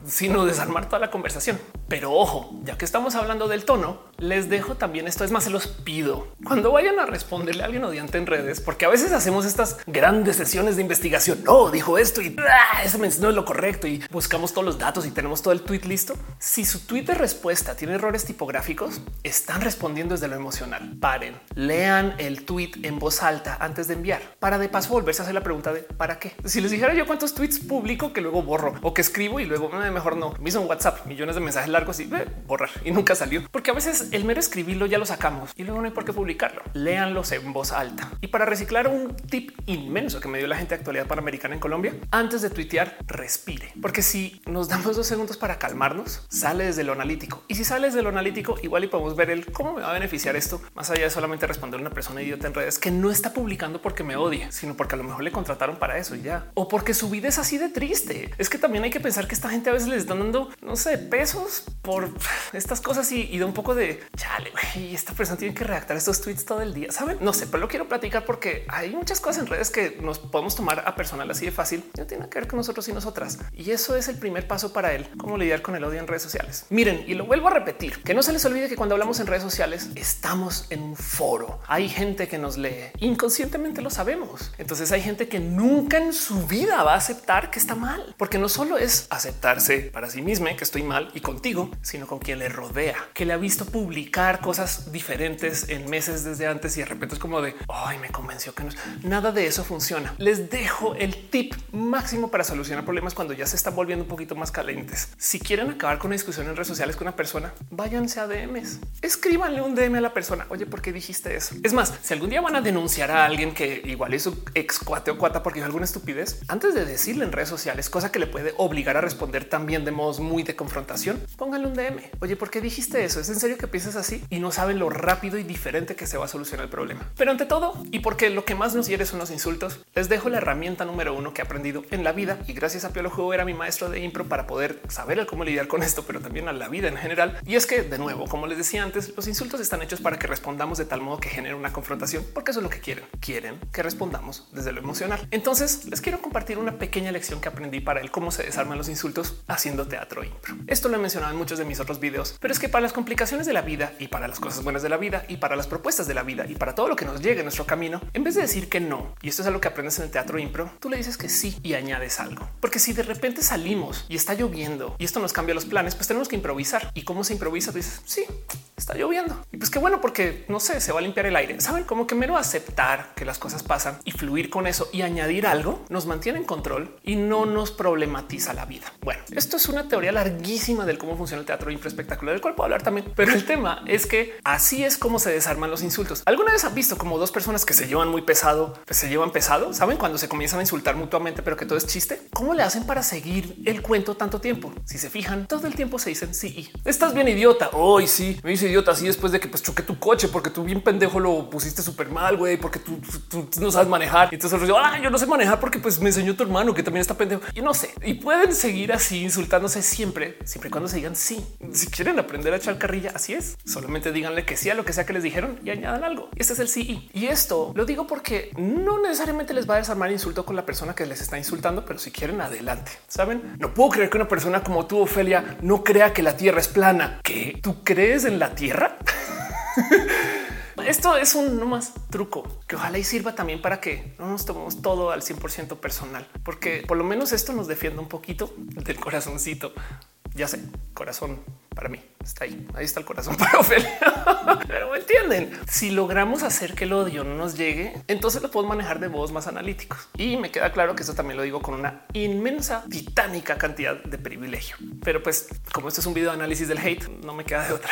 sino desarmar toda la conversación. Pero ojo, ya que estamos hablando del tono, les dejo también esto. Es más, se los pido cuando vayan a responderle a alguien odiante en redes, porque a veces hacemos estas grandes sesiones de investigación. No dijo esto y ah, ese no es lo correcto y buscamos todos los datos y tenemos todo el tweet listo. Si su tweet de respuesta tiene errores tipográficos, están respondiendo desde lo emocional. Paren, lean el tweet en voz alta antes de enviar para de paso volverse a hacer la pregunta de para qué. Si les dijera yo cuántos tweets publico que luego borro o que escribo y luego eh, mejor no. Me hizo un WhatsApp, millones de mensajes largos y borrar y nunca salió porque a veces el mero escribirlo ya lo sacamos y luego no hay por qué publicarlo. Léanlos en voz alta. Y para reciclar un tip inmenso que me dio la gente de actualidad panamericana en Colombia, antes de tuitear, respire. Porque si nos damos dos segundos para calmarnos, sale desde lo analítico. Y si sales de lo analítico, igual y podemos ver el cómo me va a beneficiar esto, más allá de solamente responder a una persona idiota en redes que no está publicando porque me odie, sino porque a lo mejor le contrataron para eso y ya. O porque su vida es así de triste. Es que también hay que pensar que esta gente a veces les están dando, no sé, pesos por estas cosas y, y da un poco de chale. Y esta persona tiene que redactar estos tweets todo el día. Saben? No sé, pero lo quiero platicar porque hay muchas cosas en redes que nos podemos tomar a personal así de fácil. No tiene que ver con nosotros y nosotras. Y eso es el primer paso para él. Cómo lidiar con el odio en redes sociales. Miren, y lo vuelvo a repetir, que no se les olvide que cuando hablamos en redes sociales estamos en un foro. Hay gente que nos lee. Inconscientemente lo sabemos. Entonces hay gente que nunca en su vida va a aceptar que está mal. Porque no solo es aceptarse para sí misma que estoy mal y contigo, sino con quien le rodea, que le ha visto publicar cosas diferentes en meses desde antes y de repente es como de ay, me convenció que no nada de eso funciona. Les dejo el tip máximo para solucionar problemas cuando ya se están volviendo un poquito más calientes. Si quieren acabar con una discusión en redes sociales con una persona, váyanse a DMs, escríbanle un DM a la persona. Oye, ¿por qué dijiste eso? Es más, si algún día van a denunciar a alguien que igual es su ex cuate o cuata porque dijo alguna estupidez, antes de decirle en redes sociales, cosa que le puede obligar a responder también de modos muy de confrontación, pónganle un DM. Oye, ¿por qué dijiste eso? ¿Es en serio que piensas así? Y no saben lo rápido y diferente que se va a solucionar el problema. Pero ante todo, y porque lo que más nos hiere son los insultos, les dejo la herramienta número uno que he aprendido en la vida y gracias a Piolo Juego era mi maestro de impro para poder saber cómo lidiar con esto, pero también a la vida en general. Y es que, de nuevo, como les decía antes, los insultos están hechos para que respondamos de tal modo que genere una confrontación, porque eso es lo que quieren. Quieren que respondamos desde lo emocional. Entonces, les quiero compartir una pequeña lección que aprendí para el cómo se desarman los insultos haciendo teatro impro. Esto lo he mencionado en muchos de mis otros videos, pero es que para las complicaciones de la vida y para las cosas buenas de la vida y para las propuestas de la vida y para todo lo que nos llegue en nuestro camino, en vez de decir que no, y esto es algo que aprendes en el teatro impro, tú le dices que sí y añades algo. Porque si de repente salimos y está lloviendo y esto nos cambia los planes, pues tenemos que improvisar. ¿Y cómo se improvisa? dices, sí, está lloviendo. Y pues qué bueno, porque no sé, se va a limpiar el aire. Saben como que mero aceptar que las cosas pasan y fluir con eso y añadir algo nos mantiene en control y no nos problematiza la vida. Bueno, esto es una teoría larguísima del cómo funciona el teatro espectacular, del cual puedo hablar también. Pero el tema es que así es como se desarman los insultos. ¿Alguna vez han visto como dos personas que se llevan muy pesado, pues se llevan pesado? ¿Saben cuando se comienzan a insultar mutuamente, pero que todo es chiste? ¿Cómo le hacen para seguir el cuento tanto tiempo? Si se fijan, todo el tiempo se dicen sí. Estás bien idiota. Hoy sí, me dice idiota así después de que pues choqué tu coche porque tú bien pendejo lo pusiste súper mal, güey, porque tú, no sabes manejar. Y entonces yo, ah, yo no sé manejar porque pues me enseñó tu hermano que también está pendejo. Y no sé. Y pueden seguir así insultándose siempre, siempre y cuando se digan sí. Si quieren aprender a echar carrilla, así es. Solamente díganle que sí a lo que sea que les dijeron y añadan algo. Este es el sí. Y esto lo digo porque no necesariamente les va a desarmar insulto con la persona que les está insultando, pero si quieren adelante. Saben, no puedo creer que una persona como tú, Ofelia, no crea que la tierra es plana. ¿Que tú crees en la tierra? Esto es un no más truco que ojalá y sirva también para que no nos tomemos todo al 100% personal, porque por lo menos esto nos defiende un poquito del corazoncito. Ya sé, corazón para mí está ahí. Ahí está el corazón para Ofelia. Pero me entienden. Si logramos hacer que el odio no nos llegue, entonces lo podemos manejar de modos más analíticos. Y me queda claro que eso también lo digo con una inmensa, titánica cantidad de privilegio. Pero pues, como esto es un video de análisis del hate, no me queda de otra.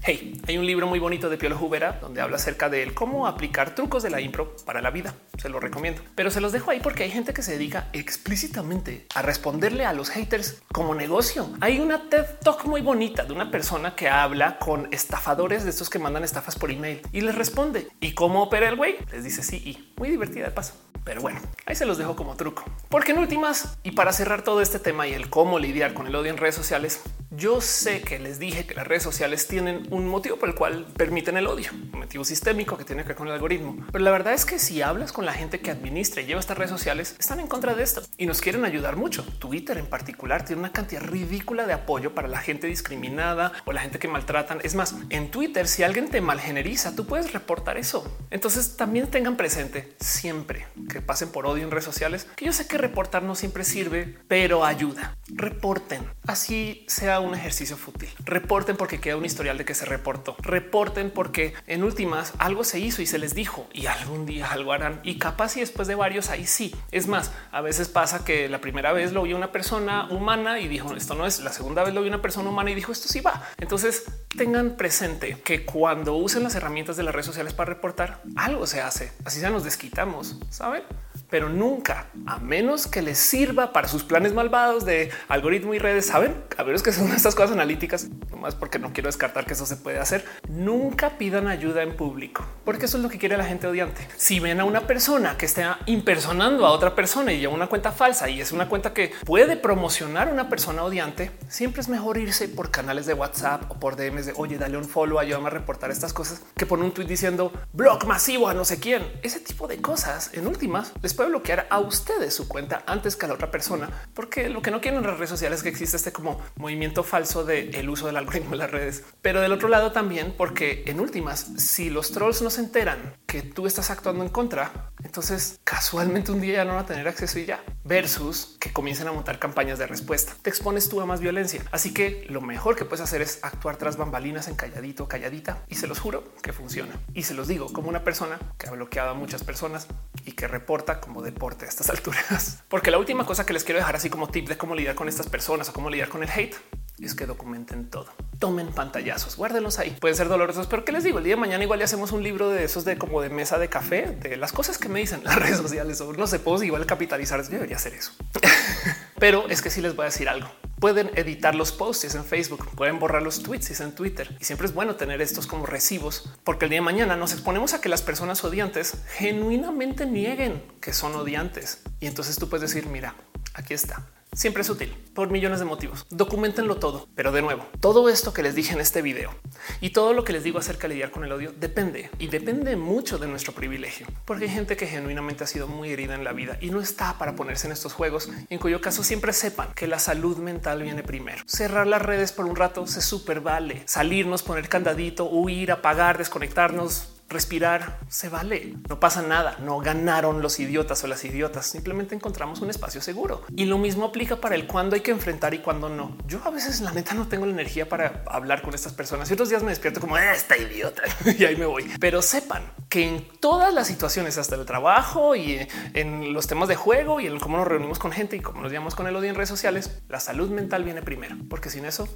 Hey, hay un libro muy bonito de Piolo Jubera donde habla acerca de cómo aplicar trucos de la impro para la vida. Se lo recomiendo, pero se los dejo ahí porque hay gente que se dedica explícitamente a responderle a los haters como negocio. Hay una TED Talk muy bonita de una persona que habla con estafadores de estos que mandan estafas por email y les responde. ¿Y cómo opera el güey? Les dice sí y muy divertida de paso. Pero bueno, ahí se los dejo como truco. Porque en últimas, y para cerrar todo este tema y el cómo lidiar con el odio en redes sociales, yo sé que les dije que las redes sociales tienen un motivo por el cual permiten el odio, un motivo sistémico que tiene que ver con el algoritmo. Pero la verdad es que si hablas con la gente que administra y lleva estas redes sociales, están en contra de esto y nos quieren ayudar mucho. Twitter en particular tiene una cantidad ridícula de apoyo para la gente discriminada o la gente que maltratan. Es más, en Twitter, si alguien te malgeneriza, tú puedes reportar eso. Entonces también tengan presente siempre que pasen por odio en redes sociales, que yo sé que reportar no siempre sirve, pero ayuda. Reporten. Así sea un ejercicio fútil. Reporten porque queda un historial de que se reportó. Reporten porque en últimas algo se hizo y se les dijo y algún día algo harán y capaz y después de varios ahí sí. Es más, a veces pasa que la primera vez lo vio una persona humana y dijo esto no es. La segunda vez lo vio una persona humana y dijo esto sí va. Entonces tengan presente que cuando usen las herramientas de las redes sociales para reportar algo se hace. Así ya nos desquitamos, saben? Pero nunca, a menos que les sirva para sus planes malvados de algoritmo y redes, saben, a es que son estas cosas analíticas, nomás porque no quiero descartar que eso se puede hacer. Nunca pidan ayuda en público, porque eso es lo que quiere la gente odiante. Si ven a una persona que está impersonando a otra persona y lleva una cuenta falsa y es una cuenta que puede promocionar a una persona odiante, siempre es mejor irse por canales de WhatsApp o por DMs de oye, dale un follow, ayúdame a reportar estas cosas que por un tweet diciendo blog masivo a no sé quién. Ese tipo de cosas en últimas les puede bloquear a ustedes su cuenta antes que a la otra persona, porque lo que no quieren en las redes sociales es que existe este como movimiento falso de el uso del algoritmo en las redes. Pero del otro lado también, porque en últimas, si los trolls no se enteran que tú estás actuando en contra, entonces casualmente un día ya no van a tener acceso y ya versus que comiencen a montar campañas de respuesta. Te expones tú a más violencia. Así que lo mejor que puedes hacer es actuar tras bambalinas en calladito, calladita y se los juro que funciona. Y se los digo como una persona que ha bloqueado a muchas personas y que reporta como deporte a estas alturas. Porque la última cosa que les quiero dejar así como tip de cómo lidiar con estas personas o cómo lidiar con el hate es que documenten todo. Tomen pantallazos, guárdenlos ahí. Pueden ser dolorosos, pero qué les digo? El día de mañana igual le hacemos un libro de esos de como de mesa de café, de las cosas que me dicen las redes sociales o no sé, puedo igual capitalizar. Yo debería hacer eso. pero es que sí les voy a decir algo. Pueden editar los posts en Facebook, pueden borrar los tweets en Twitter. Y siempre es bueno tener estos como recibos porque el día de mañana nos exponemos a que las personas odiantes genuinamente nieguen que son odiantes. Y entonces tú puedes decir mira, aquí está siempre es útil por millones de motivos. Documentenlo todo, pero de nuevo, todo esto que les dije en este video y todo lo que les digo acerca de lidiar con el odio depende y depende mucho de nuestro privilegio, porque hay gente que genuinamente ha sido muy herida en la vida y no está para ponerse en estos juegos, en cuyo caso siempre sepan que la salud mental viene primero. Cerrar las redes por un rato se super vale, salirnos, poner candadito, huir, apagar, desconectarnos respirar se vale, no pasa nada, no ganaron los idiotas o las idiotas, simplemente encontramos un espacio seguro. Y lo mismo aplica para el cuándo hay que enfrentar y cuándo no. Yo a veces la neta no tengo la energía para hablar con estas personas y otros días me despierto como ah, esta idiota y ahí me voy. Pero sepan que en todas las situaciones, hasta el trabajo y en los temas de juego y en cómo nos reunimos con gente y cómo nos llamamos con el odio en redes sociales, la salud mental viene primero, porque sin eso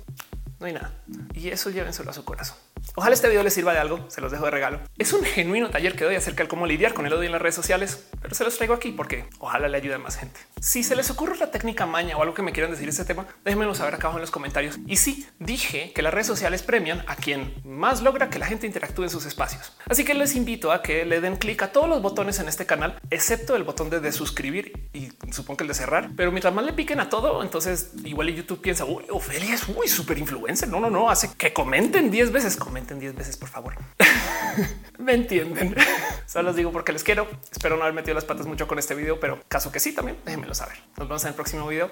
no hay nada. Y eso llévenselo a su corazón. Ojalá este video les sirva de algo. Se los dejo de regalo. Es un genuino taller que doy acerca de cómo lidiar con el odio en las redes sociales, pero se los traigo aquí porque ojalá le ayude a más gente. Si se les ocurre la técnica maña o algo que me quieran decir este tema, déjenmelo saber acá abajo en los comentarios. Y sí, dije que las redes sociales premian a quien más logra que la gente interactúe en sus espacios. Así que les invito a que le den clic a todos los botones en este canal, excepto el botón de, suscribir y supongo que el de cerrar. Pero mientras más le piquen a todo, entonces igual YouTube piensa, uy, Ofelia es muy súper influencer. No, no, no, hace que comenten 10 veces, comenten 10 veces, por favor. Me entienden. Solo los digo porque les quiero. Espero no haber metido las patas mucho con este video, pero caso que sí, también déjenmelo saber. Nos vemos en el próximo video.